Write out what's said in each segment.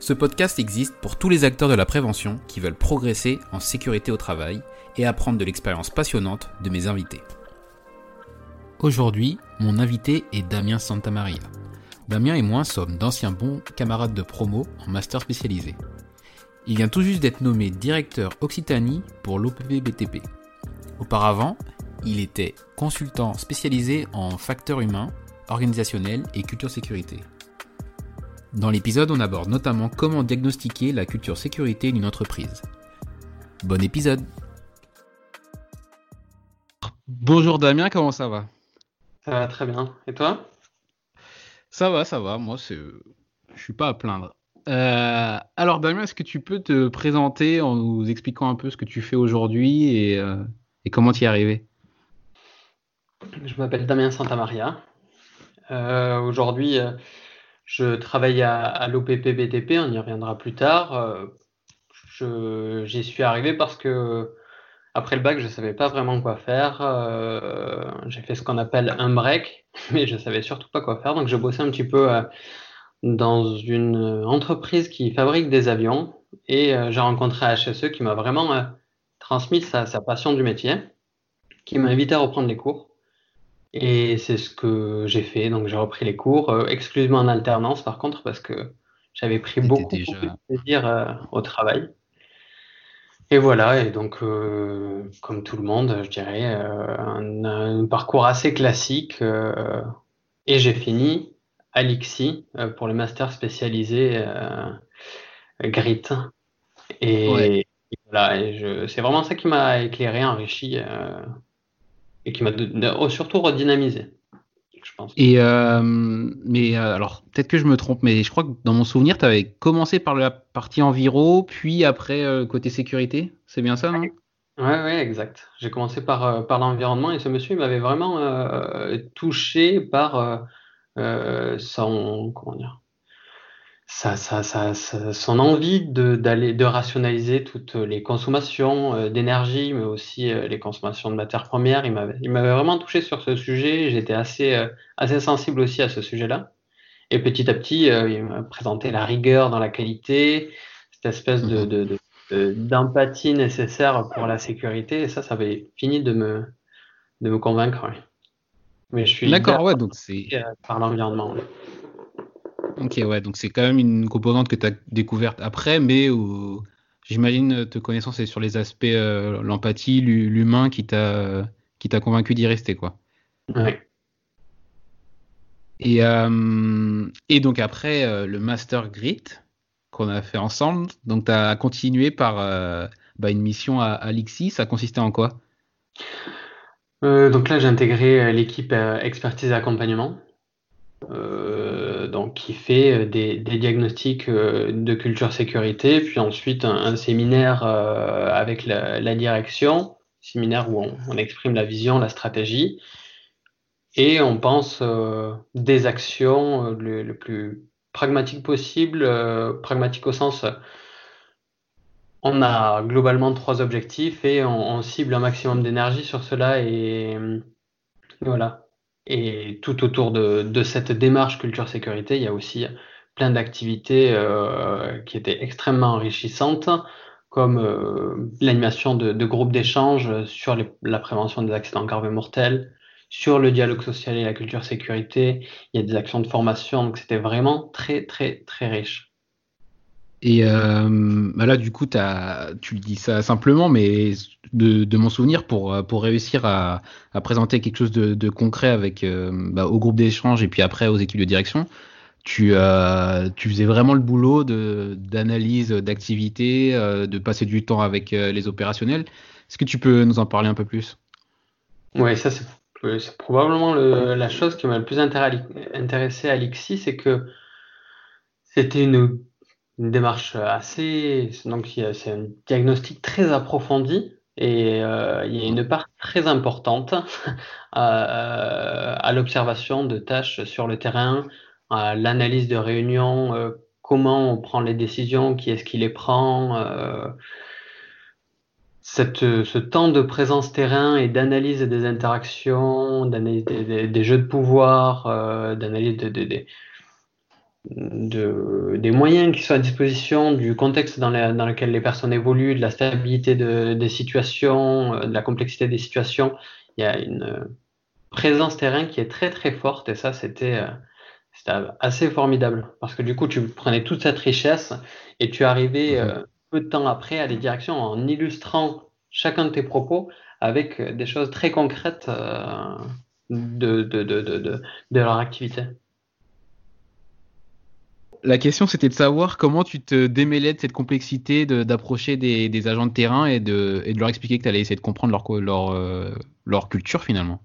Ce podcast existe pour tous les acteurs de la prévention qui veulent progresser en sécurité au travail et apprendre de l'expérience passionnante de mes invités. Aujourd'hui, mon invité est Damien Santamaria. Damien et moi sommes d'anciens bons camarades de promo en master spécialisé. Il vient tout juste d'être nommé directeur Occitanie pour l'OPP-BTP. Auparavant, il était consultant spécialisé en facteurs humains, organisationnels et culture sécurité. Dans l'épisode, on aborde notamment comment diagnostiquer la culture sécurité d'une entreprise. Bon épisode Bonjour Damien, comment ça va? Ça va très bien. Et toi? Ça va, ça va, moi c'est... je suis pas à plaindre. Euh, alors Damien, est-ce que tu peux te présenter en nous expliquant un peu ce que tu fais aujourd'hui et, euh, et comment tu y es arrivé? Je m'appelle Damien Santamaria. Euh, aujourd'hui, euh, je travaille à, à l'OPP BTP, on y reviendra plus tard. Euh, J'y suis arrivé parce que après le bac, je savais pas vraiment quoi faire. Euh, j'ai fait ce qu'on appelle un break, mais je savais surtout pas quoi faire. Donc, je bossais un petit peu euh, dans une entreprise qui fabrique des avions et euh, j'ai rencontré HSE qui m'a vraiment euh, transmis sa, sa passion du métier, qui m'a invité à reprendre les cours. Et c'est ce que j'ai fait. Donc, j'ai repris les cours, euh, exclusivement en alternance par contre, parce que j'avais pris beaucoup, déjà- beaucoup de plaisir euh, au travail. Et voilà, et donc, euh, comme tout le monde, je dirais, euh, un, un parcours assez classique. et j'ai fini à l'ICSI pour le master spécialisé GRIT. Et, Ouais. et voilà, c'est vraiment ça qui m'a éclairé, enrichi et qui m'a oh, surtout redynamisé, je pense. Et euh, mais euh, alors peut-être que je me trompe, mais je crois que dans mon souvenir, tu avais commencé par la partie enviro, puis après euh, côté sécurité. C'est bien ça, non? Ouais, ouais, exact. J'ai commencé par, par l'environnement et ce monsieur il m'avait vraiment euh, touché par son, comment dire, sa, sa, sa- sa- son envie de, d'aller, de rationaliser toutes les consommations euh, d'énergie, mais aussi euh, les consommations de matières premières. Il m'avait, il m'avait vraiment touché sur ce sujet. J'étais assez, euh, assez sensible aussi à ce sujet-là. Et petit à petit, il m'a présenté la rigueur dans la qualité, cette espèce de, de, de- de- d'empathie nécessaire pour la sécurité. Et ça, ça avait fini de me, de me convaincre. ouais. Mais je suis D'accord, ouais, donc c'est par l'environnement. ouais. Ok, ouais, donc c'est quand même une composante que tu as découverte après, mais où j'imagine euh, te connaissant, c'est sur les aspects euh, l'empathie, l'hu- l'humain qui t'a qui t'a convaincu d'y rester, quoi. Ouais. Et, euh, et donc après euh, le Master Grit qu'on a fait ensemble, donc tu as continué par euh, bah, une mission à, à l'ICSI, ça consistait en quoi? Euh, donc là, j'ai intégré euh, l'équipe euh, expertise et accompagnement, euh, donc qui fait euh, des, des diagnostics euh, de culture sécurité, puis ensuite un, séminaire avec la, la direction, séminaire où on, on exprime la vision, la stratégie, et on pense des actions le, le plus pragmatique possible, pragmatique au sens on a globalement trois objectifs et on, on cible un maximum d'énergie sur cela et, et voilà. Et tout autour de, de cette démarche culture sécurité, il y a aussi plein d'activités euh, qui étaient extrêmement enrichissantes, comme euh, l'animation de, de groupes d'échange sur les- la prévention des accidents graves et mortels, sur le dialogue social et la culture sécurité. Il y a des actions de formation, donc c'était vraiment très, très, très riche. Et euh, bah là, du coup, as, tu le dis ça simplement, mais de, mon souvenir, pour, pour réussir à, présenter quelque chose de, concret avec euh, bah, au groupe d'échange et puis après aux équipes de direction, tu, euh, tu faisais vraiment le boulot d'analyse d'activité, de passer du temps avec les opérationnels. Est-ce que tu peux nous en parler un peu plus? Oui, ça c'est probablement la chose qui m'a le plus intéressé à l'IXI, c'est que c'était une une démarche assez. Donc, c'est un diagnostic très approfondi et euh, il y a une part très importante à, l'observation de tâches sur le terrain, à l'analyse de réunions, euh, comment on prend les décisions, qui est-ce qui les prend. Euh, cette, ce temps de présence terrain et d'analyse des interactions, d'analyse des, jeux de pouvoir, d'analyse de, de, de, des moyens qui sont à disposition, du contexte dans, dans lequel les personnes évoluent, de la stabilité de, des situations, euh, de la complexité des situations. Il y a une présence terrain qui est très très forte et ça c'était euh, assez formidable. Parce que du coup tu prenais toute cette richesse et tu arrivais euh, peu de temps après à des directions en illustrant chacun de tes propos avec des choses très concrètes de, de, de, de, leur activité la question, c'était de savoir comment tu te démêlais de cette complexité d'approcher des, agents de terrain et de, leur expliquer que tu allais essayer de comprendre euh, leur culture finalement.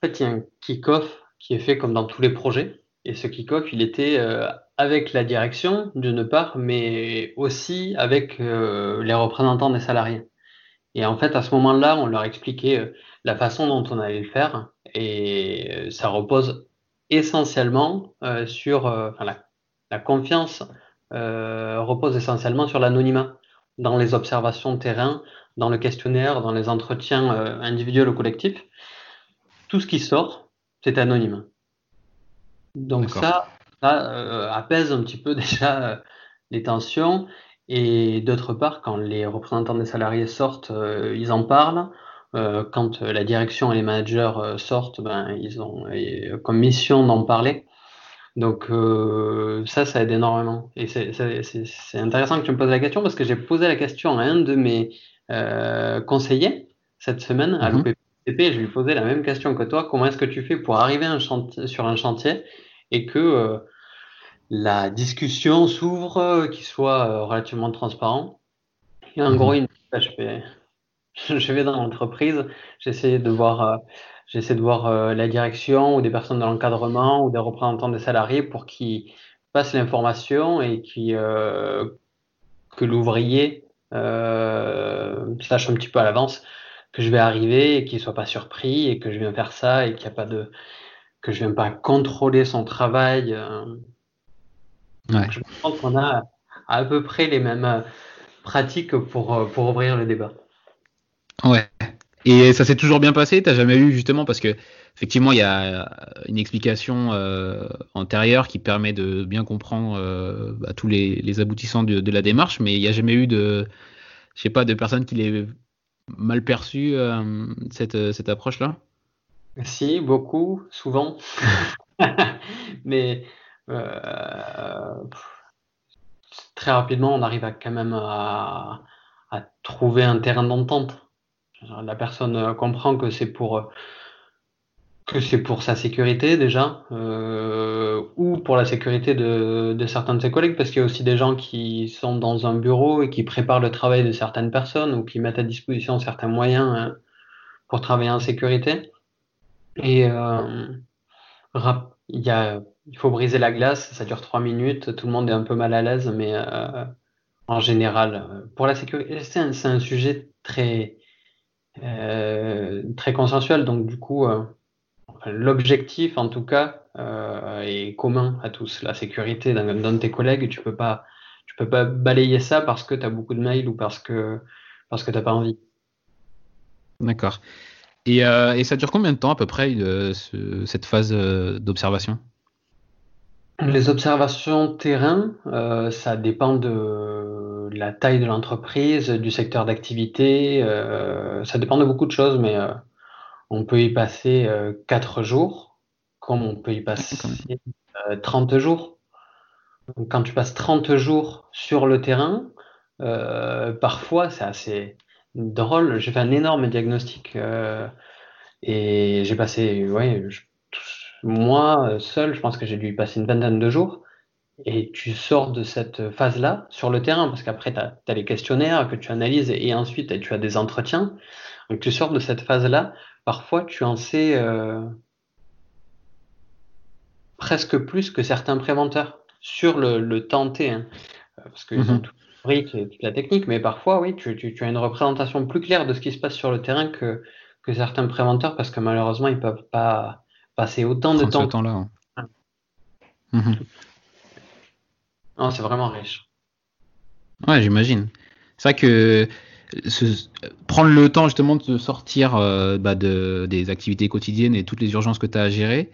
En fait, il y a un kick-off qui est fait comme dans tous les projets. Et ce kick-off, il était euh, avec la direction, d'une part, mais aussi avec euh, les représentants des salariés. Et en fait, à ce moment-là, on leur expliquait la façon dont on allait le faire. Et ça repose essentiellement sur la la confiance euh, repose essentiellement sur l'anonymat dans les observations de terrain, dans le questionnaire, dans les entretiens euh, individuels ou collectifs. Tout ce qui sort, c'est anonyme. Donc ça, ça euh, apaise un petit peu déjà les tensions. Et d'autre part, quand les représentants des salariés sortent, ils en parlent. quand la direction et les managers sortent, ben, ils ont comme mission d'en parler. Donc euh, ça, ça aide énormément. Et c'est intéressant que tu me poses la question parce que j'ai posé la question à un de mes euh, conseillers cette semaine à mmh. l'OPPP. Je lui posais la même question que toi. Comment est-ce que tu fais pour arriver un sur un chantier et que euh, la discussion s'ouvre, qu'il soit relativement transparent? Et en gros, il je vais, je vais dans l'entreprise, j'essaie de voir J'essaie de voir euh, la direction ou des personnes de l'encadrement ou des représentants des salariés pour qu'ils passent l'information et qui, euh, que l'ouvrier euh, sache un petit peu à l'avance que je vais arriver et qu'il soit pas surpris et que je viens faire ça et qu'il n'y a pas de que je viens pas contrôler son travail. Je pense qu'on a à peu près les mêmes pratiques pour, pour ouvrir le débat. Ouais, et ça s'est toujours bien passé? T'as jamais eu justement parce que effectivement il y a une explication euh, antérieure qui permet de bien comprendre euh, bah, tous les, aboutissants de, la démarche, mais il n'y a jamais eu de, je sais pas, de personnes qui l'aient mal perçu euh, cette, cette approche-là? Si, beaucoup, souvent, mais très rapidement on arrive à quand même à trouver un terrain d'entente. La personne euh, comprend que c'est pour euh, que c'est pour sa sécurité déjà, euh, ou pour la sécurité de, de, certains de ses collègues, parce qu'il y a aussi des gens qui sont dans un bureau et qui préparent le travail de certaines personnes ou qui mettent à disposition certains moyens hein, pour travailler en sécurité. Et euh, il, y a, il faut briser la glace, ça dure trois minutes, tout le monde est un peu mal à l'aise, mais euh, en général, pour la sécurité, c'est un, sujet très euh, très consensuel. Donc du coup, euh, l'objectif en tout cas euh, est commun à tous. La sécurité d'un de tes collègues, tu peux pas, peux pas balayer ça parce que tu as beaucoup de mails ou parce que parce que t'as pas envie. D'accord. Et, ça dure combien de temps à peu près cette phase d'observation? Les observations terrain, ça dépend de la taille de l'entreprise, du secteur d'activité. Euh, ça dépend de beaucoup de choses, mais euh, on peut y passer 4 jours, comme on peut y passer 30 jours. quand tu passes 30 jours sur le terrain, parfois c'est assez drôle. J'ai fait un énorme diagnostic et j'ai passé, ouais, moi seul, je pense que j'ai dû y passer une vingtaine de jours et tu sors de cette phase-là sur le terrain, parce qu'après, tu as, les questionnaires que tu analyses et ensuite tu as des entretiens. Donc tu sors de cette phase-là, parfois tu en sais euh, presque plus que certains préventeurs sur le, temps T, hein. parce qu'ils mm ont tout toute la technique, mais parfois, oui, tu, tu, as une représentation plus claire de ce qui se passe sur le terrain que, que certains préventeurs, parce que malheureusement, ils peuvent pas passer autant de temps. temps là. Hein. Mhm. Non, c'est vraiment riche. Ouais, j'imagine. C'est vrai que prendre le temps justement de sortir euh, bah, de, des activités quotidiennes et toutes les urgences que tu as à gérer,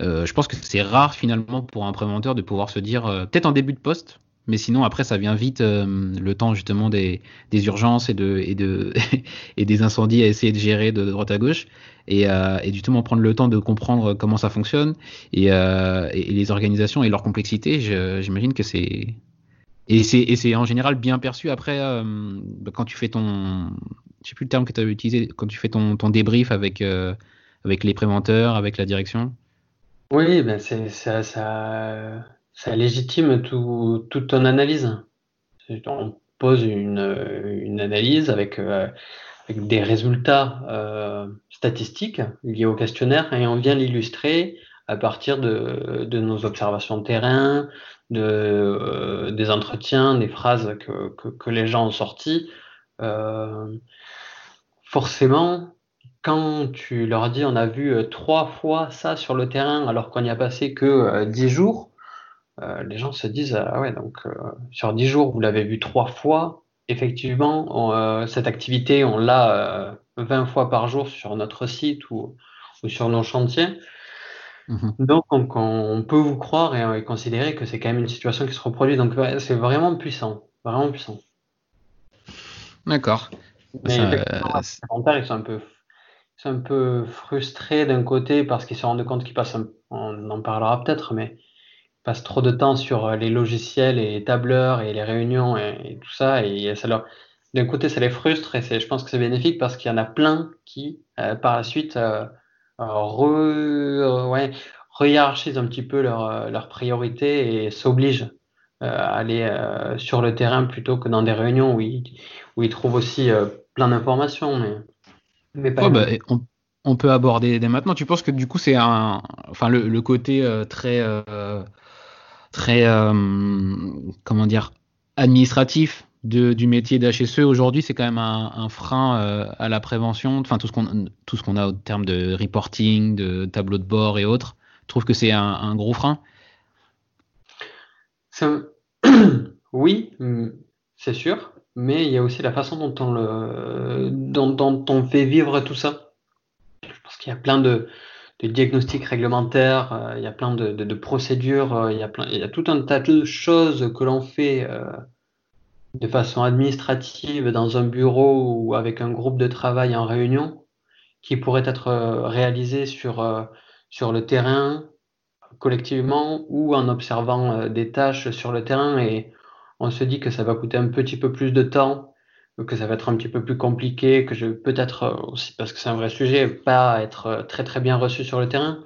euh, je pense que c'est rare finalement pour un préventeur de pouvoir se dire, euh, peut-être en début de poste, mais sinon après ça vient vite le temps justement des, urgences et, de, et, de et des incendies à essayer de gérer de, droite à gauche. Et, et, justement prendre le temps de comprendre comment ça fonctionne et, et les organisations et leur complexité j'imagine que c'est et c'est en général bien perçu. Après bah, quand tu fais ton je sais plus le terme que tu as utilisé quand tu fais ton, débrief avec les préventeurs avec la direction. Oui ben c'est ça ça légitime tout, toute ton analyse. On pose une, une analyse avec, euh, avec, des résultats euh, statistiques liés au questionnaire et on vient l'illustrer à partir de, de, nos observations de terrain, de, euh, des entretiens, des phrases que, que, que, les gens ont sorties. Euh, forcément, quand tu leur dis on a vu trois fois ça sur le terrain alors qu'on n'y a passé que dix jours, euh, les gens se disent ah ouais donc euh, sur 10 jours vous l'avez vu trois fois effectivement euh, cette activité on l'a 20 fois par jour sur notre site ou, ou sur nos chantiers. Mhm. donc on, peut vous croire et, considérer que c'est quand même une situation qui se reproduit. Donc c'est vraiment puissant vraiment puissant. D'accord. Mais ils sont un peu un peu frustrés d'un côté parce qu'ils se rendent compte qu'ils passent on en parlera peut-être mais passent trop de temps sur euh, les logiciels et les tableurs et les réunions et, tout ça. Et ça leur, d'un côté, ça les frustre et je pense que c'est bénéfique parce qu'il y en a plein qui, euh, par la suite, euh, re, ouais, hiérarchisent un petit peu leurs leur priorités et s'obligent à aller sur le terrain plutôt que dans des réunions où ils, où ils trouvent aussi plein d'informations. Mais, mais pas bah, on, peut aborder dès maintenant. Tu penses que du coup, c'est un, enfin, le, le côté très très euh, comment dire administratif de, du métier d'HSE aujourd'hui, c'est quand même un, frein euh, à la prévention. Enfin, tout ce qu'on tout ce qu'on a au terme de reporting, de tableau de bord et autres. Je trouve que c'est un, gros frein. Oui, c'est sûr, mais il y a aussi la façon dont on le dont on fait vivre tout ça. Je pense qu'il y a plein de de diagnostics réglementaires, euh, il y a plein de, de, de procédures, euh, il, y a plein, il y a tout un tas de choses que l'on fait euh, de façon administrative dans un bureau ou avec un groupe de travail en réunion qui pourraient être réalisées sur, sur le terrain collectivement ou en observant des tâches sur le terrain. Et on se dit que ça va coûter un petit peu plus de temps que ça va être un petit peu plus compliqué, que je peut-être euh, aussi parce que c'est un vrai sujet, pas être euh, très très bien reçu sur le terrain.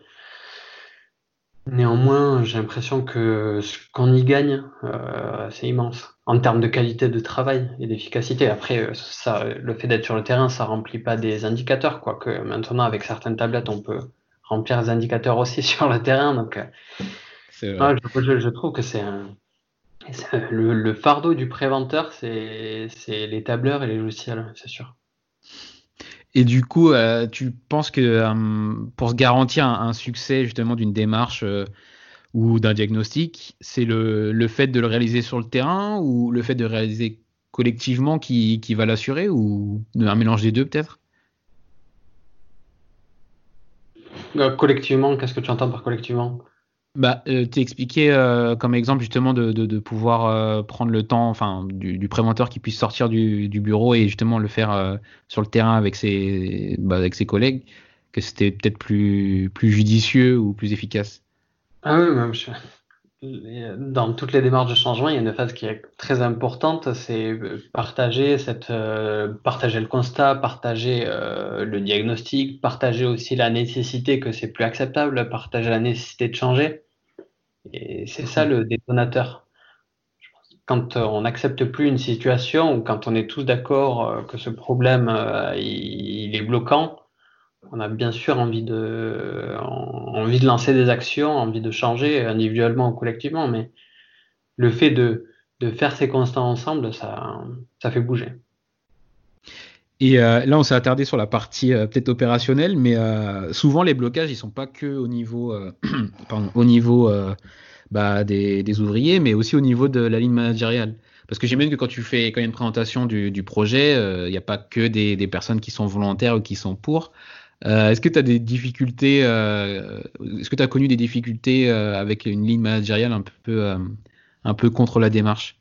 Néanmoins, j'ai l'impression que ce qu'on y gagne, euh, c'est immense en termes de qualité de travail et d'efficacité. Après, ça, le fait d'être sur le terrain, ça remplit pas des indicateurs, quoique maintenant avec certaines tablettes, on peut remplir des indicateurs aussi sur le terrain. Donc, je, je, trouve que c'est un, le, fardeau du préventeur, c'est les tableurs et les logiciels, c'est sûr. Et du coup, euh, tu penses que euh, pour se garantir un, succès justement d'une démarche euh, ou d'un diagnostic, c'est le, fait de le réaliser sur le terrain ou le fait de réaliser collectivement qui, qui va l'assurer ou un mélange des deux peut-être? Collectivement, qu'est-ce que tu entends par collectivement? Bah, euh, euh, comme exemple justement de, de, de pouvoir euh, prendre le temps, enfin, du, du, préventeur qui puisse sortir du, du, bureau et justement le faire euh, sur le terrain avec ses, bah, avec ses collègues. que c'était peut-être plus, plus judicieux ou plus efficace Ah oui, même dans toutes les démarches de changement, il y a une phase qui est très importante, c'est partager cette, partager le constat, partager le diagnostic, partager aussi la nécessité que c'est plus acceptable, partager la nécessité de changer. Et c'est ça le détonateur. Quand on n'accepte plus une situation ou quand on est tous d'accord que ce problème il est bloquant, on a bien sûr envie de, envie de lancer des actions, envie de changer individuellement ou collectivement, mais le fait de, de faire ces constats ensemble, ça, ça fait bouger. Et euh, là, on s'est attardé sur la partie euh, peut-être opérationnelle, mais euh, souvent les blocages, ils sont pas que au niveau, bah, des, ouvriers, mais aussi au niveau de la ligne managériale. Parce que j'imagine que quand tu fais quand il y a une présentation du, projet, il n'y a pas que des, personnes qui sont volontaires ou qui sont pour. Est-ce que tu as des difficultés Est-ce que tu as connu des difficultés avec une ligne managériale un peu contre la démarche?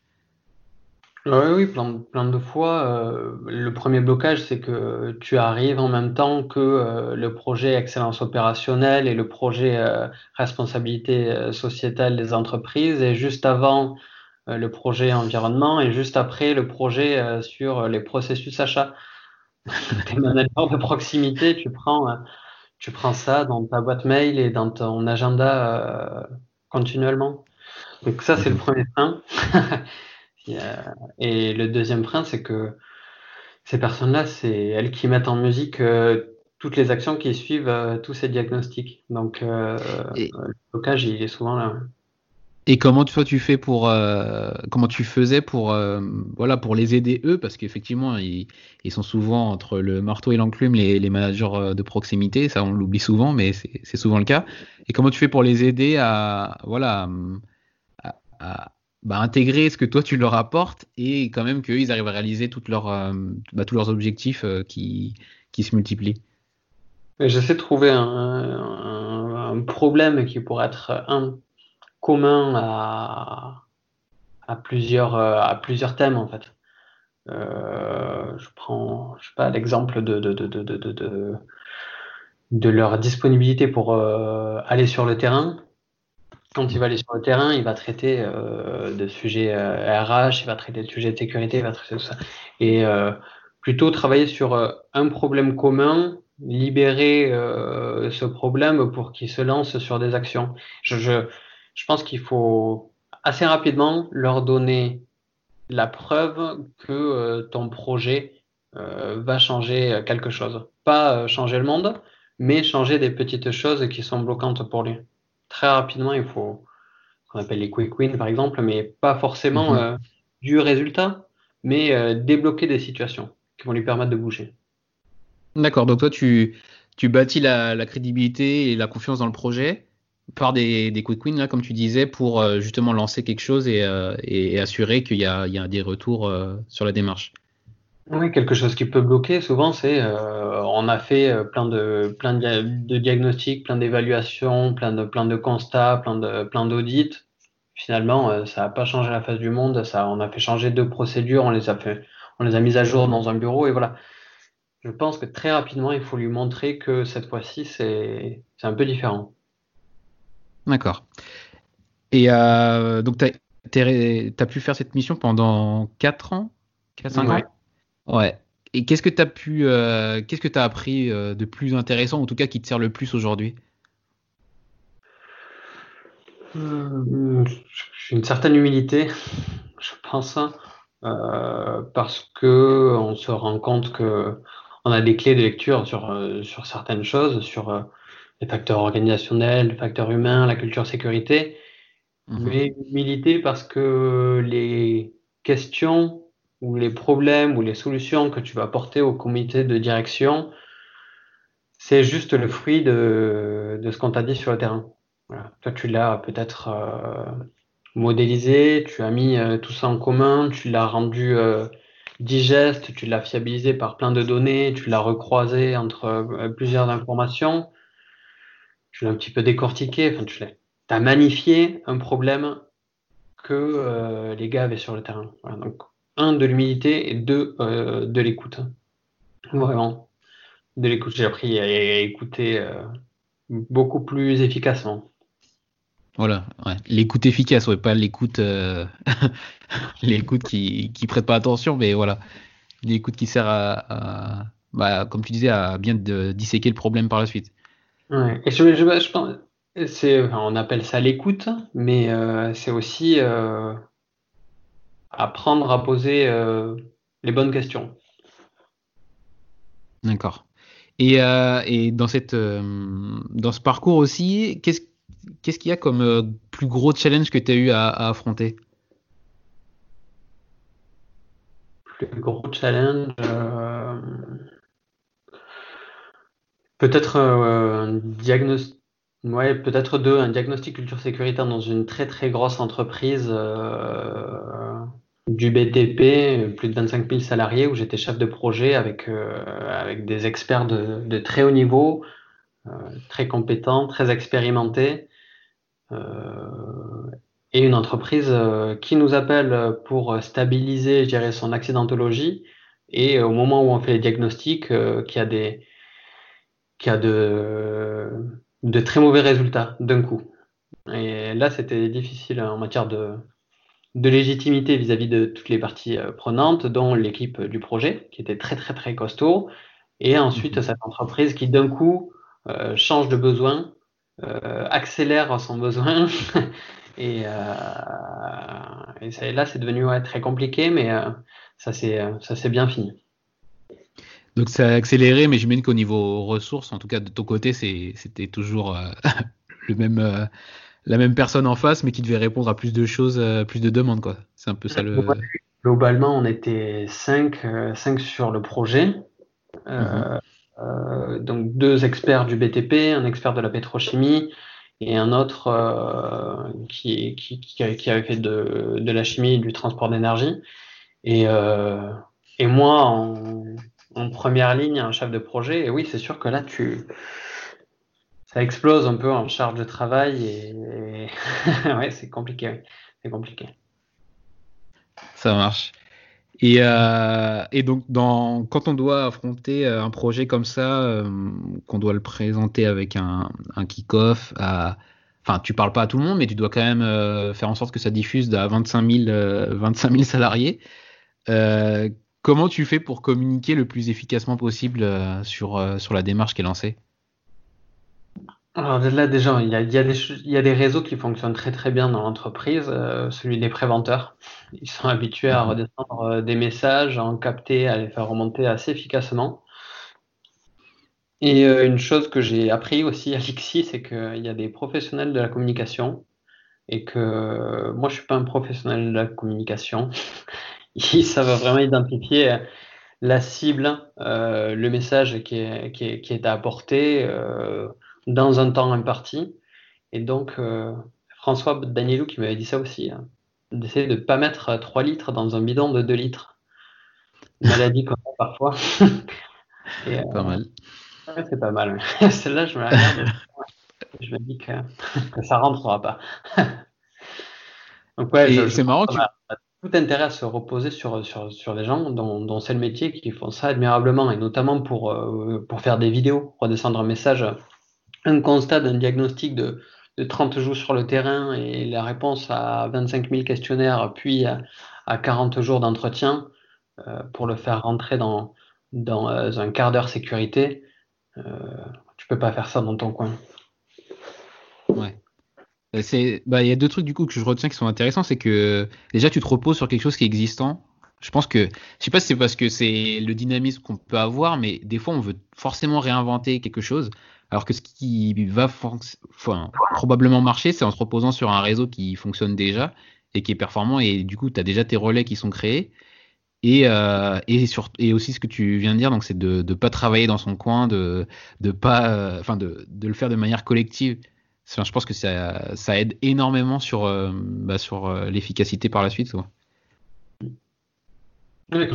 Oui, oui, plein, plein de fois. le premier blocage, c'est que tu arrives en même temps que le projet excellence opérationnelle et le projet responsabilité sociétale des entreprises, et juste avant le projet environnement, et juste après le projet sur les processus achats. T'es manager de proximité, tu prends, euh, tu prends ça dans ta boîte mail et dans ton agenda euh, continuellement. Donc ça, c'est le premier frein. et le deuxième frein, c'est que ces personnes-là, c'est elles qui mettent en musique euh, toutes les actions qui suivent tous ces diagnostics. Donc le blocage, il est souvent là. Et comment toi tu fais pour euh, comment tu faisais pour euh, voilà pour les aider eux? Parce qu'effectivement ils, ils, sont souvent entre le marteau et l'enclume les, les, managers euh, de proximité ça on l'oublie souvent mais c'est souvent le cas et comment tu fais pour les aider à voilà à, à bah, intégrer ce que toi tu leur apportes et quand même qu'ils arrivent à réaliser toutes leurs bah, tous leurs objectifs qui qui se multiplient J'essaie de trouver un, problème qui pourrait être un commun à, plusieurs, euh, à plusieurs thèmes en fait. Euh, je prends je sais pas l'exemple de, de, de, de, de, leur disponibilité pour euh, aller sur le terrain. Quand il va aller sur le terrain, il va traiter de sujets RH, il va traiter de sujets de sécurité, il va traiter tout ça. Et plutôt travailler sur un problème commun, libérer ce problème pour qu'il se lance sur des actions. Je, je, je pense qu'il faut assez rapidement leur donner la preuve que euh, ton projet euh, va changer quelque chose. Pas euh, changer le monde, mais changer des petites choses qui sont bloquantes pour lui. Très rapidement, il faut ce qu'on appelle les quick wins par exemple, mais pas forcément mhm. du résultat, mais débloquer des situations qui vont lui permettre de bouger. D'accord, donc toi tu, tu bâtis la, la crédibilité et la confiance dans le projet par des, des quick wins, là, comme tu disais, pour euh, justement lancer quelque chose et, euh, et, assurer qu'il y, y, a des retours euh, sur la démarche. Oui, quelque chose qui peut bloquer souvent, c'est on a fait plein de, plein de, diagnostics, plein d'évaluations, plein de, plein de constats, plein de, plein d'audits. Finalement, ça n'a pas changé la face du monde. Ça, on a fait changer deux procédures, on les a fait, on les a mises à jour dans un bureau et voilà. Je pense que très rapidement, il faut lui montrer que cette fois-ci, c'est, c'est un peu différent. D'accord. Et euh, donc, tu as, pu faire cette mission pendant 4 ans? 4-5 ans? Ouais. Et qu'est-ce que tu as pu, euh, qu'est-ce que tu as appris euh, de plus intéressant, en tout cas qui te sert le plus aujourd'hui? Une certaine humilité, je pense, hein. parce que on se rend compte que on a des clés de lecture sur, sur certaines choses, sur les facteurs organisationnels, les facteurs humains, la culture sécurité, mhm. mais humilité parce que les questions ou les problèmes ou les solutions que tu vas apporter au comité de direction, c'est juste le fruit de, de ce qu'on t'a dit sur le terrain. Toi, tu l'as peut-être euh, modélisé, tu as mis euh, tout ça en commun, tu l'as rendu euh, digeste, tu l'as fiabilisé par plein de données, tu l'as recroisé entre plusieurs informations tu l'as un petit peu décortiqué, enfin, tu l'as as magnifié un problème que euh, les gars avaient sur le terrain. donc, un, de l'humilité et deux, euh, de l'écoute. Vraiment. de l'écoute. J'ai appris à, écouter euh, beaucoup plus efficacement. Voilà, l'écoute efficace, ouais, pas l'écoute euh, l'écoute qui qui prête pas attention, mais voilà, l'écoute qui sert à, bah, comme tu disais, à bien disséquer le problème par la suite. Ouais. Et je, je, je pense, c'est, on appelle ça l'écoute, mais euh, c'est aussi euh, apprendre à poser euh, les bonnes questions. D'accord. Et, et dans, cette, dans ce parcours aussi, qu'est-ce qu'il y a comme plus gros challenge que tu as eu à, affronter? Plus gros challenge Peut-être un diagnostic Ouais, peut-être deux. Un diagnostic culture sécuritaire dans une très très grosse entreprise euh, du BTP, plus de 25 000 salariés, où j'étais chef de projet avec, euh, avec des experts de, de très haut niveau, euh, très compétents, très expérimentés. et une entreprise qui nous appelle pour stabiliser, je dirais, son accidentologie. Et au moment où on fait les diagnostics, qui a des, qui a de de très mauvais résultats d'un coup. Et là, c'était difficile en matière de, de légitimité vis-à-vis de toutes les parties euh, prenantes, dont l'équipe du projet, qui était très très très costaud, et ensuite cette entreprise qui d'un coup euh, change de besoin, euh, accélère son besoin, et, et là c'est devenu très compliqué, mais ça s'est bien fini. Donc ça a accéléré, mais j'imagine qu'au niveau ressources, en tout cas de ton côté, c'était toujours euh, le même, euh, la même personne en face, mais qui devait répondre à plus de choses, euh, plus de demandes. quoi. C'est un peu ça le. Globalement, on était 5 cinq, sur le projet. Mhm. donc deux experts du BTP, un expert de la pétrochimie et un autre qui, qui, qui, avait fait de, de la chimie et du transport d'énergie. Et, et moi, en, en première ligne un chef de projet. Et oui, c'est sûr que là, tu ça explose un peu en charge de travail et, ouais, c'est compliqué. C'est compliqué. Ça marche. Et, euh, et, donc, dans, quand on doit affronter euh, un projet comme ça, euh, qu'on doit le présenter avec un, kick-off, enfin, tu parles pas à tout le monde, mais tu dois quand même faire en sorte que ça diffuse à 25 000, 25 000 salariés. Comment tu fais pour communiquer le plus efficacement possible sur, sur la démarche qui est lancée? Alors là déjà, il y, a, il, y a des, il y, a, des, réseaux qui fonctionnent très très bien dans l'entreprise, euh, celui des préventeurs. Ils sont habitués à mhm. redescendre des messages, à en capter, à les faire remonter assez efficacement. Et une chose que j'ai appris aussi à l'IXI, c'est qu'il y a des professionnels de la communication et que moi je suis pas un professionnel de la communication ils savent vraiment identifier la cible, euh, le message qui est, qui est, qui est à apporter euh, dans un temps imparti. Et donc, euh, François Danielou qui m'avait dit ça aussi, hein, d'essayer de ne pas mettre 3 litres dans un bidon de 2 litres. Maladie comme ça parfois. Et, pas mal. c'est pas mal. Celle-là, je me la regarde. je me dis que, que ça rentrera pas. donc, ouais, c'est marrant. Tu tout intérêt à se reposer sur, sur, sur des gens dont, dont c'est le métier qui font ça admirablement, et notamment pour, euh, pour faire des vidéos, redescendre un message, un constat d'un diagnostic de, de 30 jours sur le terrain et la réponse à 25 000 questionnaires, puis à, à 40 jours d'entretien, euh, pour le faire rentrer dans, dans euh, un quart d'heure sécurité. Euh, tu peux pas faire ça dans ton coin. Ouais. Euh, bah, il y a deux trucs du coup que je retiens qui sont intéressants, c'est que déjà tu te reposes sur quelque chose qui est existant. Je pense que, je sais pas si c'est parce que c'est le dynamisme qu'on peut avoir, mais des fois on veut forcément réinventer quelque chose, alors que ce qui va probablement marcher, c'est en se reposant sur un réseau qui fonctionne déjà et qui est performant, et du coup tu as déjà tes relais qui sont créés. Et, euh, et, sur, et aussi ce que tu viens de dire, donc c'est de ne pas travailler dans son coin, de, de pas, euh, de, de le faire de manière collective je pense que ça, ça aide énormément sur, euh, bah, sur l'efficacité par la suite. Ouais,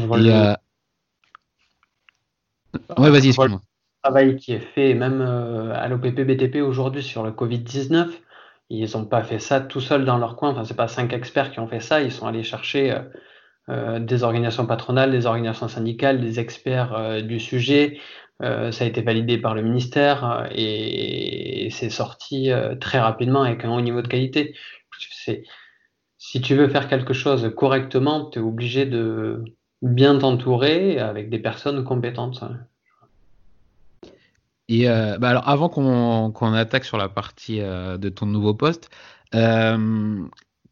ouais vas-y, excuse-moi. Travail qui est fait, même euh, à l'OPP BTP aujourd'hui sur le Covid-19, ils n'ont pas fait ça tout seuls dans leur coin. Enfin, c'est pas cinq experts qui ont fait ça. Ils sont allés chercher des organisations patronales, des organisations syndicales, des experts du sujet, ça a été validé par le ministère et, c'est sorti très rapidement avec un haut niveau de qualité. si tu veux faire quelque chose correctement, tu es obligé de bien t'entourer avec des personnes compétentes. Et bah alors avant qu'on attaque sur la partie de ton nouveau poste,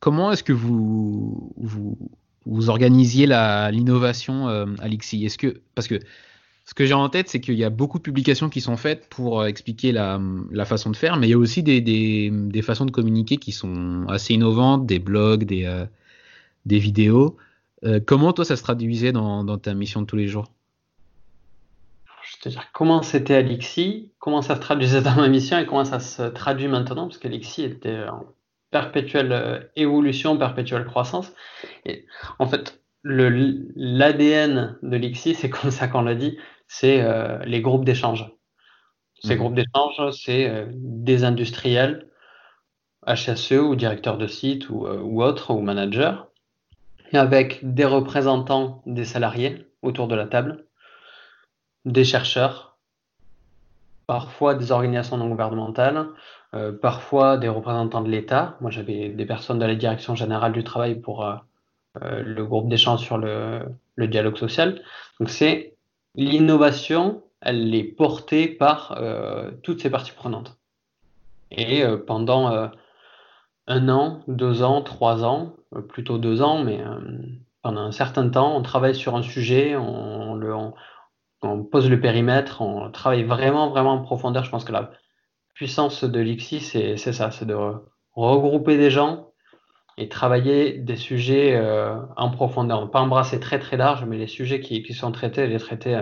comment est-ce que vous, vous, vous organisiez l'innovation euh, à l'IXI Est-ce que parce que ce que j'ai en tête, c'est qu'il y a beaucoup de publications qui sont faites pour euh, expliquer la, la, façon de faire, mais il y a aussi des, des, des, façons de communiquer qui sont assez innovantes, des blogs, des, euh, des vidéos. comment toi ça se traduisait dans, dans, ta mission de tous les jours? Je te dire comment c'était à l'IXI, comment ça se traduisait dans ma mission et comment ça se traduit maintenant, parce que l'IXI était perpétuelle euh, évolution, perpétuelle croissance. Et en fait, l'ADN de l'IXI, c'est comme ça qu'on l'a dit, c'est euh, les groupes d'échange. Ces mmh. groupes d'échange, c'est euh, des industriels, HSE ou directeurs de site ou, ou autres, ou managers, et avec des représentants des salariés autour de la table, des chercheurs, parfois des organisations non gouvernementales, euh, parfois des représentants de l'État. Moi, j'avais des personnes de la direction générale du travail pour euh, euh, le groupe d'échange sur le, dialogue social. Donc, c'est l'innovation, elle est portée par toutes ces parties prenantes. Et pendant un an, deux ans, trois ans, plutôt deux ans, mais pendant un certain temps, on travaille sur un sujet, on, le, pose le périmètre, on travaille vraiment, vraiment en profondeur. Je pense que la, puissance de l'IXI, c'est ça, c'est de regrouper des gens et travailler des sujets euh, en profondeur. Pas embrasser très très large, mais les sujets qui, sont traités, les traiter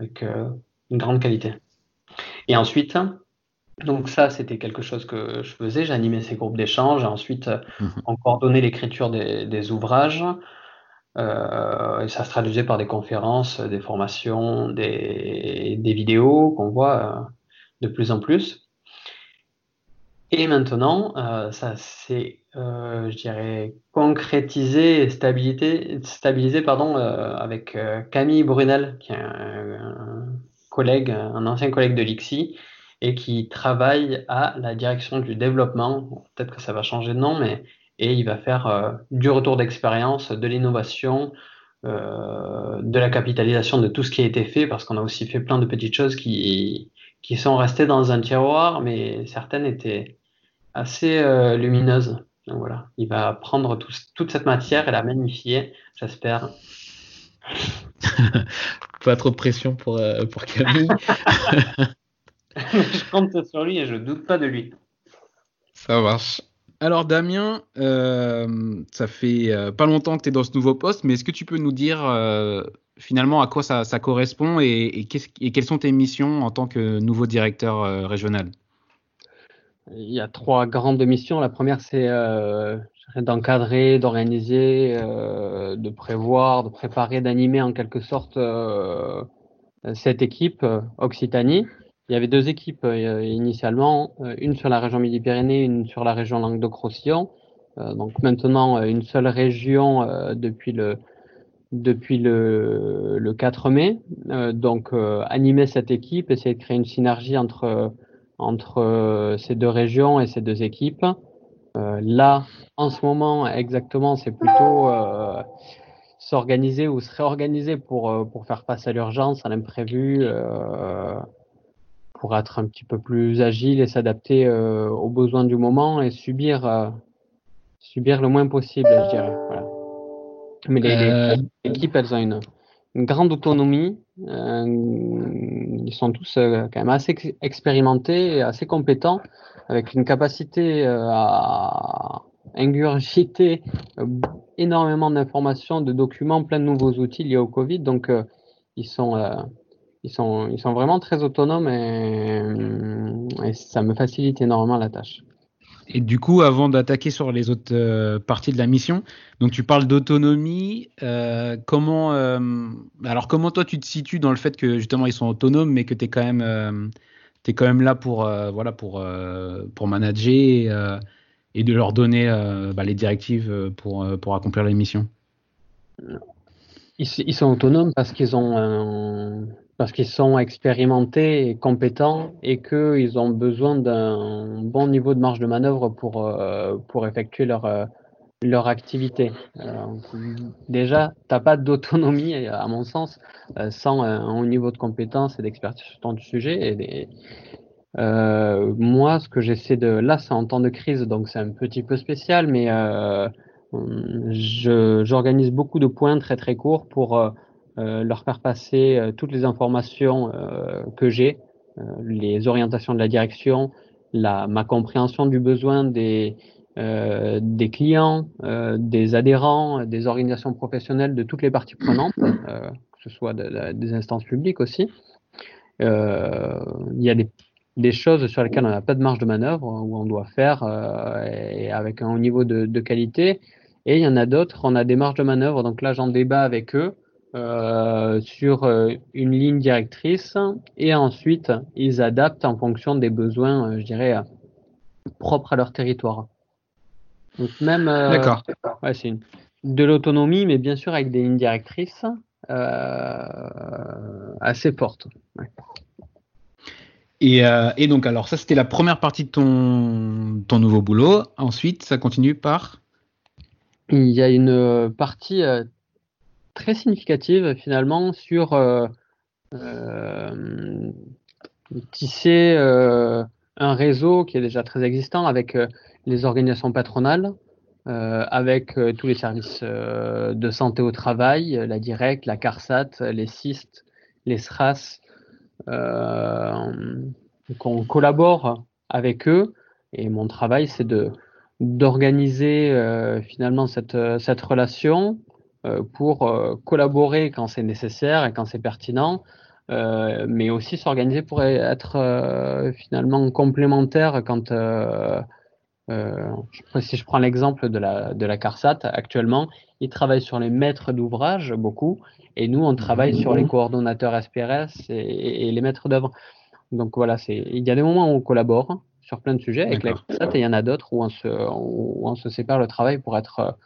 avec euh, une grande qualité. Et ensuite, donc ça, c'était quelque chose que je faisais. J'animais ces groupes d'échange. Ensuite, mmh. on coordonnait l'écriture des, ouvrages. Et ça se traduisait par des conférences, des formations, des, vidéos qu'on voit de plus en plus. Et maintenant, euh, ça s'est, euh, je dirais, concrétisé stabilisé, stabilisé pardon, euh, avec Camille Brunel, qui est un, collègue, un ancien collègue de l'IXI, et qui travaille à la direction du développement. Peut-être que ça va changer de nom, mais et il va faire du retour d'expérience, de l'innovation, de la capitalisation de tout ce qui a été fait, parce qu'on a aussi fait plein de petites choses qui, qui sont restées dans un tiroir, mais certaines étaient assez euh, lumineuse. Donc voilà, il va prendre toute cette matière et la magnifier, j'espère. Pas trop de pression pour, euh, pour Camille. je compte sur lui et je doute pas de lui. Ça marche. Alors Damien, euh, ça fait pas longtemps que tu es dans ce nouveau poste, mais est-ce que tu peux nous dire finalement à quoi ça, correspond et, et, quelles sont tes missions en tant que nouveau directeur régional? Il y a trois grandes missions. La première, c'est euh, d'encadrer, d'organiser, euh, de prévoir, de préparer, d'animer en quelque sorte euh, cette équipe Occitanie. Il y avait deux équipes initialement, une sur la région Midi-Pyrénées, une sur la région Languedoc-Roussillon. donc maintenant, une seule région depuis le depuis le, le 4 mai. donc animer cette équipe, essayer de créer une synergie entre entre euh, ces deux régions et ces deux équipes. Euh, là, en ce moment, exactement, c'est plutôt euh, s'organiser ou se réorganiser pour, pour faire face à l'urgence, à l'imprévu, pour être un petit peu plus agile et s'adapter aux besoins du moment et subir, subir le moins possible, je dirais. Voilà. Mais les, les, équipes, elles ont une, une grande autonomie. Euh, ils sont tous euh, quand même assez expérimentés et assez compétents, avec une capacité euh, à ingurgiter énormément d'informations, de documents, plein de nouveaux outils liés au Covid. Donc, ils sont ils sont, ils sont vraiment très autonomes et, et, ça me facilite énormément la tâche. Et du coup, avant d'attaquer sur les autres euh, parties de la mission, donc tu parles d'autonomie. Euh, comment, euh, alors comment toi tu te situes dans le fait que justement ils sont autonomes, mais que tu es quand même, es quand même là pour, voilà, pour, pour manager et, de leur donner bah, les directives pour, pour accomplir les missions? Ils, ils, sont autonomes parce qu'ils ont un, parce qu'ils sont expérimentés et compétents et qu'ils ont besoin d'un bon niveau de marge de manœuvre pour, euh, pour effectuer leur, euh, leur activité. Euh, déjà, tu n'as pas d'autonomie, à mon sens, sans un haut niveau de compétence et d'expertise sur ton sujet. Et moi, ce que j'essaie de... Là, c'est en temps de crise, donc c'est un petit peu spécial, mais j'organise beaucoup de points très très courts pour leur faire passer euh, toutes les informations euh, que j'ai, les orientations de la direction, ma compréhension du besoin des, clients, des adhérents, des organisations professionnelles, de toutes les parties prenantes, que ce soit des instances publiques aussi. il y a des, choses sur lesquelles on n'a pas de marge de manœuvre, où on doit faire avec un haut niveau de, de, qualité. Et il y en a d'autres, on a des marges de manœuvre. Donc là, j'en débat avec eux. Euh, sur euh, une ligne directrice et ensuite ils adaptent en fonction des besoins, euh, je dirais, propres à leur territoire. Donc même, D'accord. Ouais, c'est de l'autonomie, mais bien sûr avec des lignes directrices assez fortes. Et, et, donc, alors, ça, c'était la première partie de ton, ton nouveau boulot. Ensuite, ça continue par? Il y a une partie très significative finalement sur euh, euh, tisser euh, un réseau qui est déjà très existant avec les organisations patronales, avec tous les services de santé au travail, la Direct, la CARSAT, les CIST, les SRAS. donc on collabore avec eux et mon travail c'est de d'organiser finalement cette, cette relation pour euh, collaborer quand c'est nécessaire et quand c'est pertinent, euh, mais aussi s'organiser pour être finalement complémentaire quand si je prends l'exemple de la, de la CARSAT, actuellement, ils travaillent sur les maîtres d'ouvrage beaucoup, et nous, on travaille sur les coordonnateurs SPRS et, les maîtres d'œuvre. Donc voilà, il y a des moments où on collabore sur plein de sujets. Avec la CARSAT, et il y en a d'autres où, où on se sépare le travail pour être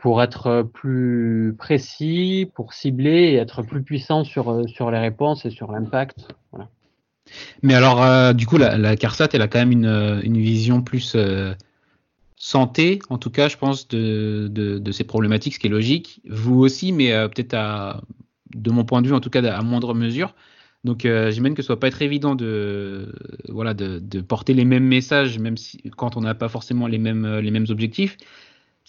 pour être plus précis, pour cibler et être plus puissant sur, euh, sur les réponses et sur l'impact. Mais alors, euh, du coup, la, CARSAT, elle a quand même une, euh, une vision plus santé, en tout cas, je pense, de, de, ces problématiques, ce qui est logique. Vous aussi, mais peut-être à, de mon point de vue, en tout cas, à moindre mesure. Donc, j'imagine que ce soit pas être évident de, voilà, de, porter les mêmes messages, même si, quand on n'a pas forcément les mêmes, les mêmes objectifs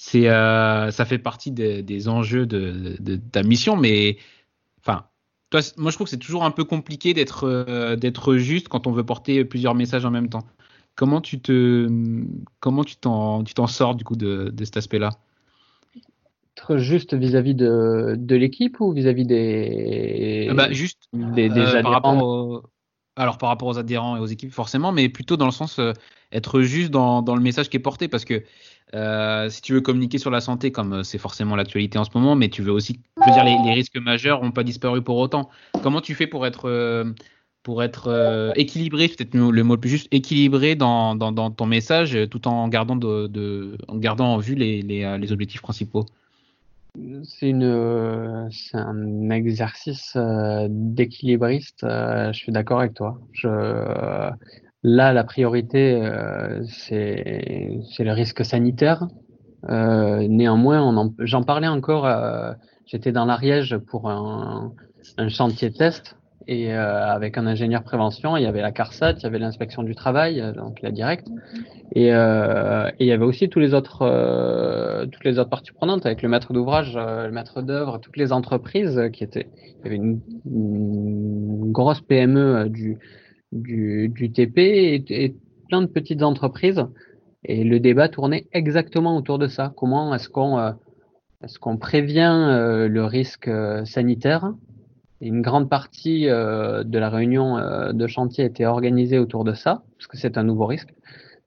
c'est euh, ça fait partie des, enjeux de, ta mission, mais enfin, toi, moi je trouve que c'est toujours un peu compliqué d'être euh, d'être juste quand on veut porter plusieurs messages en même temps. Comment tu te comment tu t'en tu t'en sors du coup de, cet aspect-là? Être juste vis-à-vis de, de l'équipe ou vis-à-vis des ah bah, juste des, des euh, par rapport alors par rapport aux adhérents et aux équipes forcément, mais plutôt dans le sens être juste dans, dans, le message qui est porté parce que euh, si tu veux communiquer sur la santé, comme euh, c'est forcément l'actualité en ce moment, mais tu veux aussi, je veux dire, les, risques majeurs n'ont pas disparu pour autant. Comment tu fais pour être, euh, pour être équilibré, peut-être le mot le plus juste, équilibré dans, ton message, tout en gardant, de, en, gardant en vue les, les, les objectifs principaux? C'est un exercice d'équilibriste. je suis d'accord avec toi. Là, la priorité, euh, c'est le risque sanitaire. Euh, néanmoins, j'en parlais encore, euh, j'étais dans l'Ariège pour un, un, chantier test et euh, avec un ingénieur prévention, il y avait la CARSAT, il y avait l'inspection du travail, euh, donc la directe, et, et, il y avait aussi tous les autres, toutes les autres parties prenantes avec le maître d'ouvrage, le maître d'œuvre, toutes les entreprises qui étaient, il y avait une, une grosse PME du du, du TP et, plein de petites entreprises. Et le débat tournait exactement autour de ça. Comment est-ce qu'on euh, est-ce qu'on prévient euh, le risque euh, sanitaire? Une grande partie de la réunion de chantier était organisée autour de ça, parce que c'est un nouveau risque.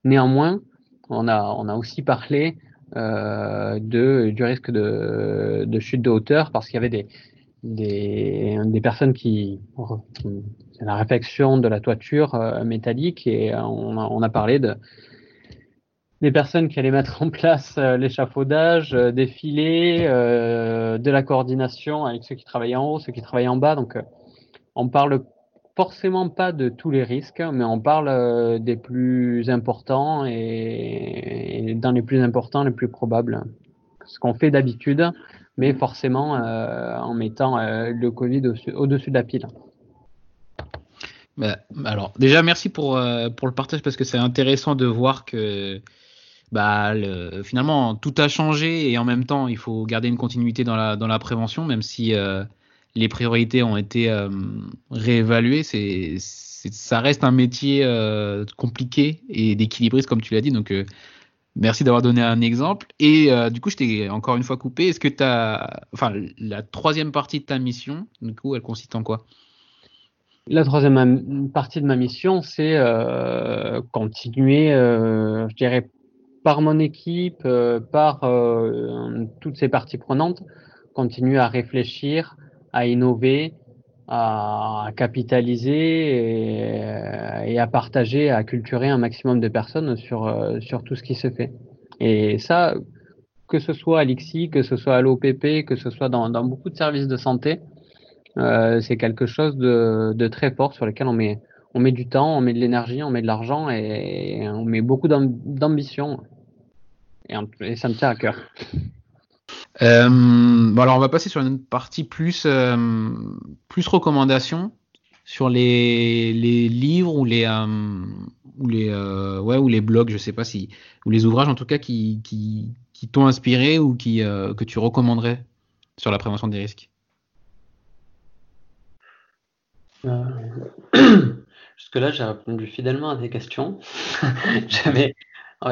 Néanmoins, on a, on a aussi parlé de, du risque de, de chute de hauteur, parce qu'il y avait des, des, des personnes qui la réflexion de la toiture euh, métallique et euh, on a, parlé de des personnes qui allaient mettre en place euh, l'échafaudage, des filets, de la coordination avec ceux qui travaillaient en haut, ceux qui travaillaient en bas. Donc on parle forcément pas de tous les risques, mais on parle des plus importants et, dans les plus importants, les plus probables. Ce qu'on fait d'habitude, mais forcément en mettant le Covid au-dessus de la pile. Bah, alors déjà merci pour, pour le partage parce que c'est intéressant de voir que bah, finalement tout a changé et en même temps il faut garder une continuité dans la, dans la prévention même si les priorités ont été euh, réévaluées. C'est, ça reste un métier euh, compliqué et d'équilibriste, comme tu l'as dit. Donc, euh, merci d'avoir donné un exemple. Et du coup, je t'ai encore une fois coupé. Est-ce que tu as. Enfin, la troisième partie de ta mission, du coup, elle consiste en quoi? La troisième partie de ma mission, c'est continuer, je dirais, par mon équipe, par toutes ces parties prenantes, continuer à réfléchir à innover, à capitaliser et, à partager, à culturer un maximum de personnes sur, euh, sur tout ce qui se fait. Et ça, que ce soit à l'IXI, que ce soit à l'OPP, que ce soit dans, dans, beaucoup de services de santé, euh, c'est quelque chose de, très fort sur lequel on met, du temps, on met de l'énergie, on met de l'argent et on met beaucoup d'ambition. Et, ça me tient à cœur. Euh, bon alors on va passer sur une partie plus euh, recommandations sur les, livres ou les euh, ou les ouais ou les blogs je sais pas si ou les ouvrages en tout cas qui qui, t'ont inspiré ou qui que tu recommanderais sur la prévention des risques. Jusque là j'ai répondu fidèlement à des questions.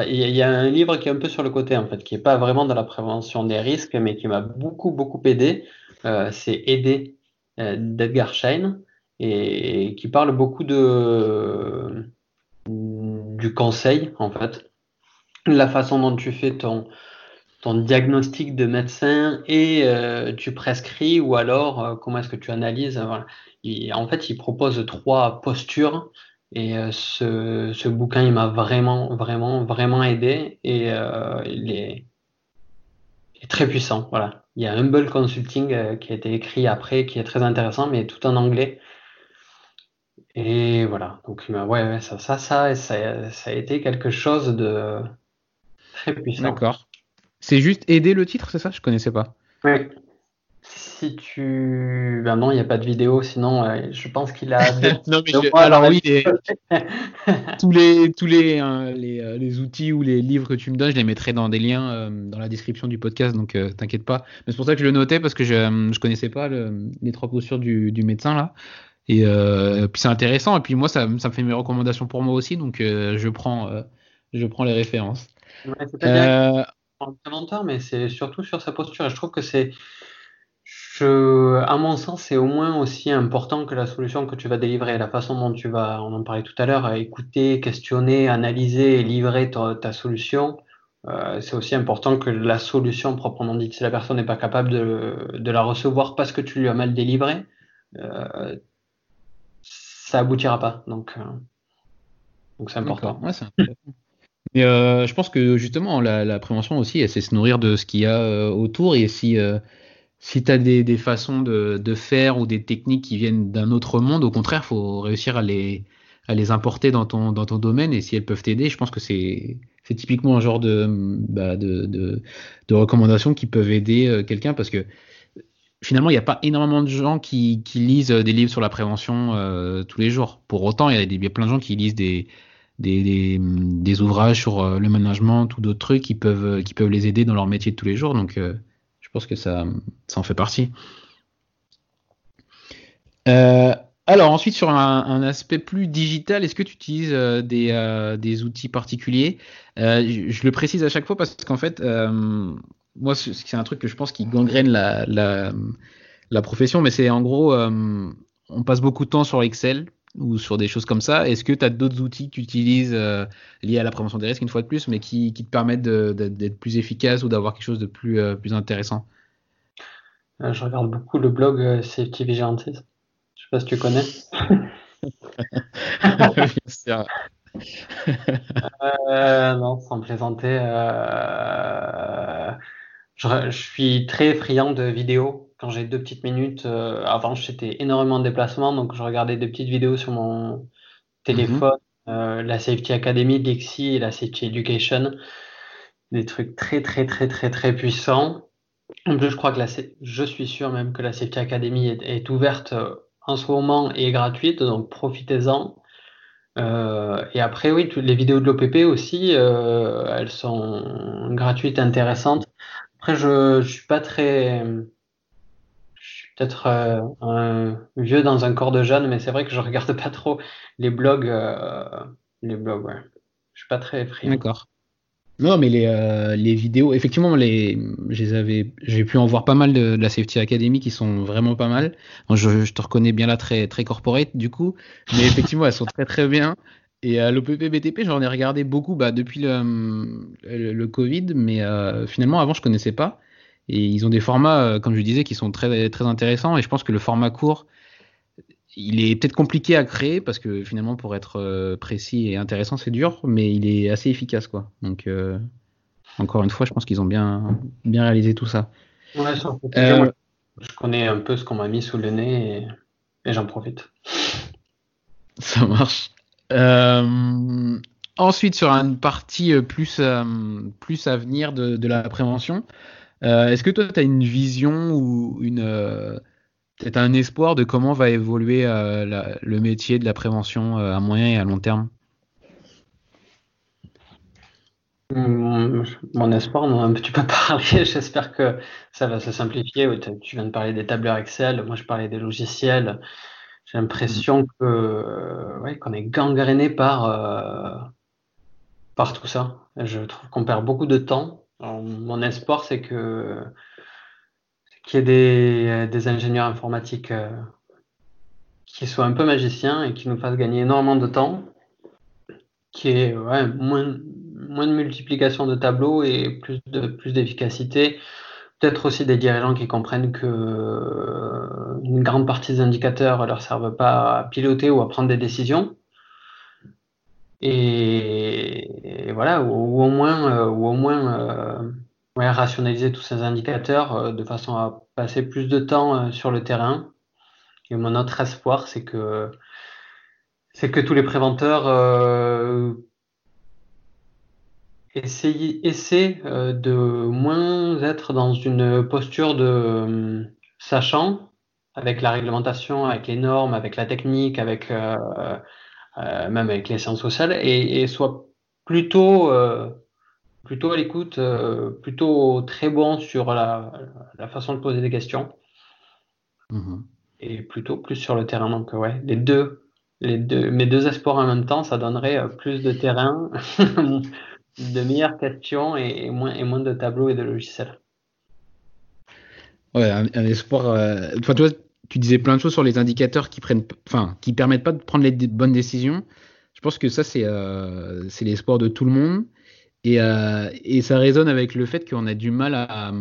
Il y, a un livre qui est un peu sur le côté, en fait, qui n'est pas vraiment dans la prévention des risques, mais qui m'a beaucoup, beaucoup aidé. Euh, c'est Aider euh, d'Edgar Schein, et, qui parle beaucoup de, du conseil, en fait. La façon dont tu fais ton, ton diagnostic de médecin et euh, tu prescris, ou alors comment est-ce que tu analyses. Voilà. en fait, il propose trois postures et euh, ce, bouquin, il m'a vraiment, vraiment, vraiment aidé et euh, il, est, très puissant. Voilà. Il y a Humble Consulting euh, qui a été écrit après, qui est très intéressant, mais tout en anglais. Et voilà. Donc, ouais, ouais ça, ça, ça, ça, ça, a été quelque chose de très puissant. D'accord. C'est juste aider le titre, c'est ça? Je connaissais pas. Oui si tu. Ben non, il n'y a pas de vidéo, sinon euh, je pense qu'il a. non, mais Alors oui, tous les, tous les, hein, les, euh, les, outils ou les livres que tu me donnes, je les mettrai dans des liens euh, dans la description du podcast, donc t'inquiète pas. Mais c'est pour ça que je le notais parce que je ne connaissais pas le, les trois postures du, du médecin là. Et puis c'est intéressant. Et puis moi, ça, ça, me fait mes recommandations pour moi aussi, donc je prends, je prends les références. Ouais, c'est bien. mais c'est surtout sur sa posture. Je trouve que c'est je, à mon sens, c'est au moins aussi important que la solution que tu vas délivrer, la façon dont tu vas, on en parlait tout à l'heure, écouter, questionner, analyser et livrer ta, solution. Euh, c'est aussi important que la solution proprement dite, si la personne n'est pas capable de, la recevoir parce que tu lui as mal délivré, euh, ça aboutira pas. Donc, euh, donc c'est important. Ouais, Mais euh, je pense que justement, la, prévention aussi, c'est se nourrir de ce qu'il y a euh, autour et si si tu as des, façons de, faire ou des techniques qui viennent d'un autre monde, au contraire, il faut réussir à les, à les importer dans ton, dans ton domaine. Et si elles peuvent t'aider, je pense que c'est typiquement un genre de, bah, de, de, recommandations qui peuvent aider euh, quelqu'un parce que finalement, il n'y a pas énormément de gens qui, lisent des livres sur la prévention euh, tous les jours. Pour autant, il y a plein de gens qui lisent des, des, ouvrages sur euh, le management ou d'autres trucs qui peuvent, qui peuvent les aider dans leur métier de tous les jours. Donc, je pense que ça, ça en fait partie. Euh, alors ensuite sur un, aspect plus digital, est-ce que tu utilises euh, des, euh, outils particuliers? Je, le précise à chaque fois parce qu'en fait, moi c'est un truc que je pense qui gangrène la profession, mais c'est en gros, on passe beaucoup de temps sur Excel ou sur des choses comme ça. Est-ce que tu as d'autres outils que tu utilises euh, liés à la prévention des risques, une fois de plus, mais qui, qui te permettent d'être plus efficace ou d'avoir quelque chose de plus, euh, plus intéressant? Euh, Je regarde beaucoup le blog Safety Vigilantes. Je sais pas si tu connais. non, sans plaisanter. Je, je, suis très friand de vidéos quand j'ai deux petites minutes. avant, j'étais énormément de déplacement, donc je regardais des petites vidéos sur mon téléphone, mhm. la Safety Academy, Lexi et la Safety Education. Des trucs très, très, très, très, très puissants. En plus, je crois que la, je suis sûr même que la Safety Academy est, ouverte en ce moment et est gratuite, donc profitez-en. Euh, et après, oui, toutes les vidéos de l'OPP aussi, euh, elles sont gratuites, intéressantes. Après, je, je suis pas très, peut-être euh, un vieux dans un corps de jeune, mais c'est vrai que je regarde pas trop les blogs, les blogs. Je suis pas très friand. D'accord. Non, mais les, euh, vidéos, effectivement, les, j'ai pu en voir pas mal de, la Safety Academy qui sont vraiment pas mal. je, te reconnais bien là très, très corporate du coup, mais effectivement, elles sont très très bien. Et à l'OPP BTP, j'en ai regardé beaucoup bah, depuis le, le, Covid, mais euh, finalement, avant, je connaissais pas. Et ils ont des formats, euh, comme je disais, qui sont très, très intéressants. Et je pense que le format court, il est peut-être compliqué à créer parce que finalement, pour être euh, précis et intéressant, c'est dur, mais il est assez efficace, quoi. Donc, euh, encore une fois, je pense qu'ils ont bien, bien réalisé tout ça. Ouais, euh, je connais un peu ce qu'on m'a mis sous le nez et, j'en profite. Ça marche. ensuite, sur une partie plus, plus à venir de, de la prévention, est-ce que toi, tu as une vision ou une c'est un espoir de comment va évoluer euh, le métier de la prévention euh, à moyen et à long terme? Hum, Mon espoir, on a un petit peu parlé. J'espère que ça va se simplifier. Tu viens de parler des tableurs Excel. Moi, je parlais des logiciels. J'ai l'impression que qu'on est gangréné par, euh, par tout ça. Je trouve qu'on perd beaucoup de temps. Mon espoir, c'est que qu'il y ait des, euh, ingénieurs informatiques euh, qui soient un peu magiciens et qui nous fassent gagner énormément de temps, qui ouais, moins, de multiplication de tableaux et plus de plus d'efficacité. Peut-être aussi des dirigeants qui comprennent que euh, une grande partie des indicateurs ne leur servent pas à piloter ou à prendre des décisions. Et, voilà, ou, au moins, ou au moins ouais, rationaliser tous ces indicateurs euh, de façon à passer plus de temps euh, sur le terrain. Et mon autre espoir, c'est que c'est que tous les préventeurs euh, essaient euh, de moins être dans une posture de sachant avec la réglementation, avec les normes, avec la technique, avec même avec les sciences sociales, et, et soit plutôt plutôt à l'écoute, euh, plutôt très bon sur la, façon de poser des questions. Mhm. Et plutôt plus sur le terrain. Donc, ouais, les deux, les deux, mes deux espoirs en même temps, ça donnerait euh, plus de terrain, de meilleures questions et, moins, et moins de tableaux et de logiciels. Ouais, un, espoir. Euh, toi, tu disais plein de choses sur les indicateurs qui prennent, enfin, qui permettent pas de prendre les bonnes décisions. Je pense que ça, c'est c'est l'espoir de tout le monde. Euh, et, ça résonne avec le fait qu'on a du mal à,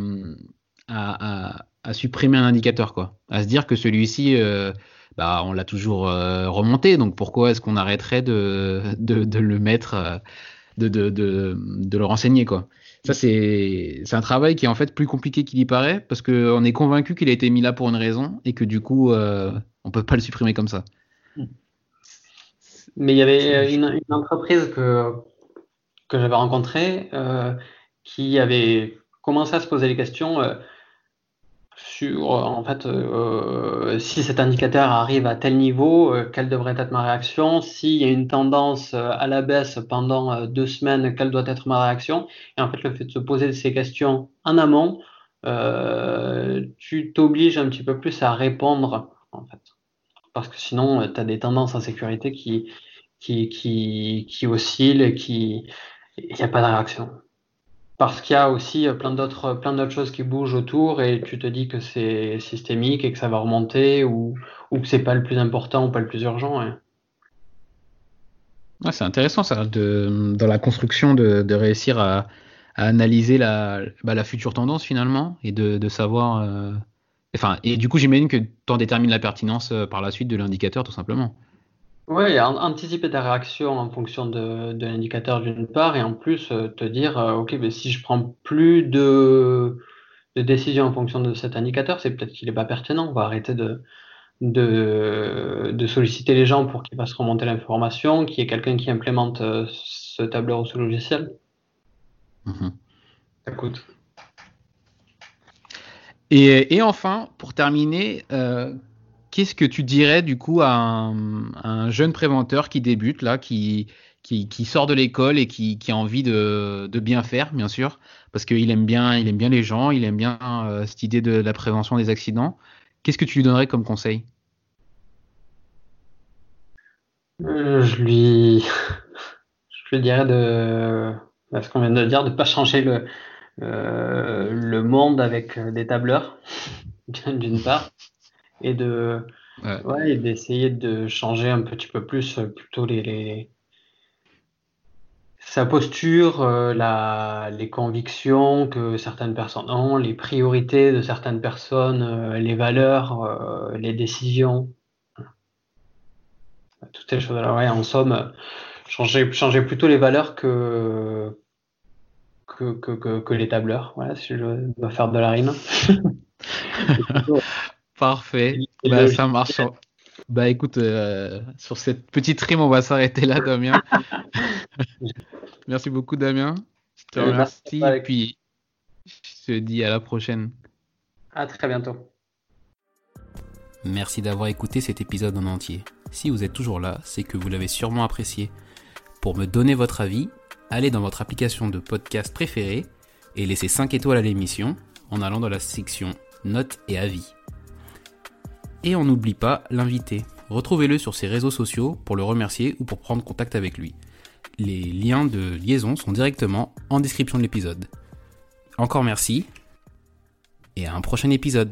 supprimer un indicateur, quoi. À se dire que celui-ci, euh, bah, on l'a toujours euh, remonté, donc pourquoi est-ce qu'on arrêterait de, le mettre, de, de, le renseigner, quoi? Ça, c'est un travail qui est en fait plus compliqué qu'il y paraît, parce qu'on est convaincu qu'il a été mis là pour une raison, et que du coup, on peut pas le supprimer comme ça. Mais il y avait une, une entreprise que, que j'avais rencontré euh, qui avait commencé à se poser les questions euh, sur en fait euh, si cet indicateur arrive à tel niveau, quelle devrait être ma réaction, s'il y a une tendance à la baisse pendant deux semaines, quelle doit être ma réaction? Et en fait, le fait de se poser ces questions en amont, tu t'obliges un petit peu plus à répondre en fait. Parce que sinon, tu as des tendances en sécurité qui, qui, qui, qui oscillent et qui, il n'y a pas de réaction. Parce qu'il y a aussi plein d'autres, plein d'autres choses qui bougent autour et tu te dis que c'est systémique et que ça va remonter ou, ou que c'est pas le plus important ou pas le plus urgent. c'est intéressant ça, de, dans la construction de, de réussir à, analyser la, bah, la future tendance finalement et de, savoir. Euh, enfin, et du coup, j'imagine que tu en détermines la pertinence euh, par la suite de l'indicateur tout simplement. Oui, anticiper ta réaction en fonction de, de l'indicateur d'une part, et en plus euh, te dire, euh, ok, mais si je prends plus de décision en fonction de cet indicateur, c'est peut-être qu'il n'est pas pertinent. On va arrêter de, de, solliciter les gens pour qu'ils fassent remonter l'information, qu'il y ait quelqu'un qui implémente euh, ce tableur ou ce logiciel. Mhm. Ça coûte. Et, enfin, pour terminer, qu'est-ce que tu dirais du coup à un, jeune préventeur qui débute là, qui, qui, sort de l'école et qui, a envie de, bien faire, bien sûr, parce qu'il aime bien, il aime bien les gens, il aime bien euh, cette idée de la prévention des accidents. Qu'est-ce que tu lui donnerais comme conseil? Euh, Je lui, je lui dirais de, ce qu'on vient de dire, de pas changer le, euh, le monde avec des tableurs, d'une part, et de, ouais. d'essayer de changer un petit peu plus plutôt les sa posture, euh, la, les convictions que certaines personnes ont, les priorités de certaines personnes, euh, les valeurs, euh, les décisions. Toutes ces choses-là. Ouais, en somme, changer, changer plutôt les valeurs que, que, que, que, les tableurs. Voilà, si je dois faire de la rime. Parfait. Bah, ça marche. Bah écoute, sur cette petite rime, on va s'arrêter là, Damien. Merci beaucoup, Damien. Je te remercie. Et puis, je te dis à la prochaine. À très bientôt. Merci d'avoir écouté cet épisode en entier. Si vous êtes toujours là, c'est que vous l'avez sûrement apprécié. Pour me donner votre avis, allez dans votre application de podcast préférée et laissez 5 étoiles à l'émission en allant dans la section notes et avis. Et on n'oublie pas l'invité. Retrouvez-le sur ses réseaux sociaux pour le remercier ou pour prendre contact avec lui. Les liens de liaison sont directement en description de l'épisode. Encore merci et à un prochain épisode.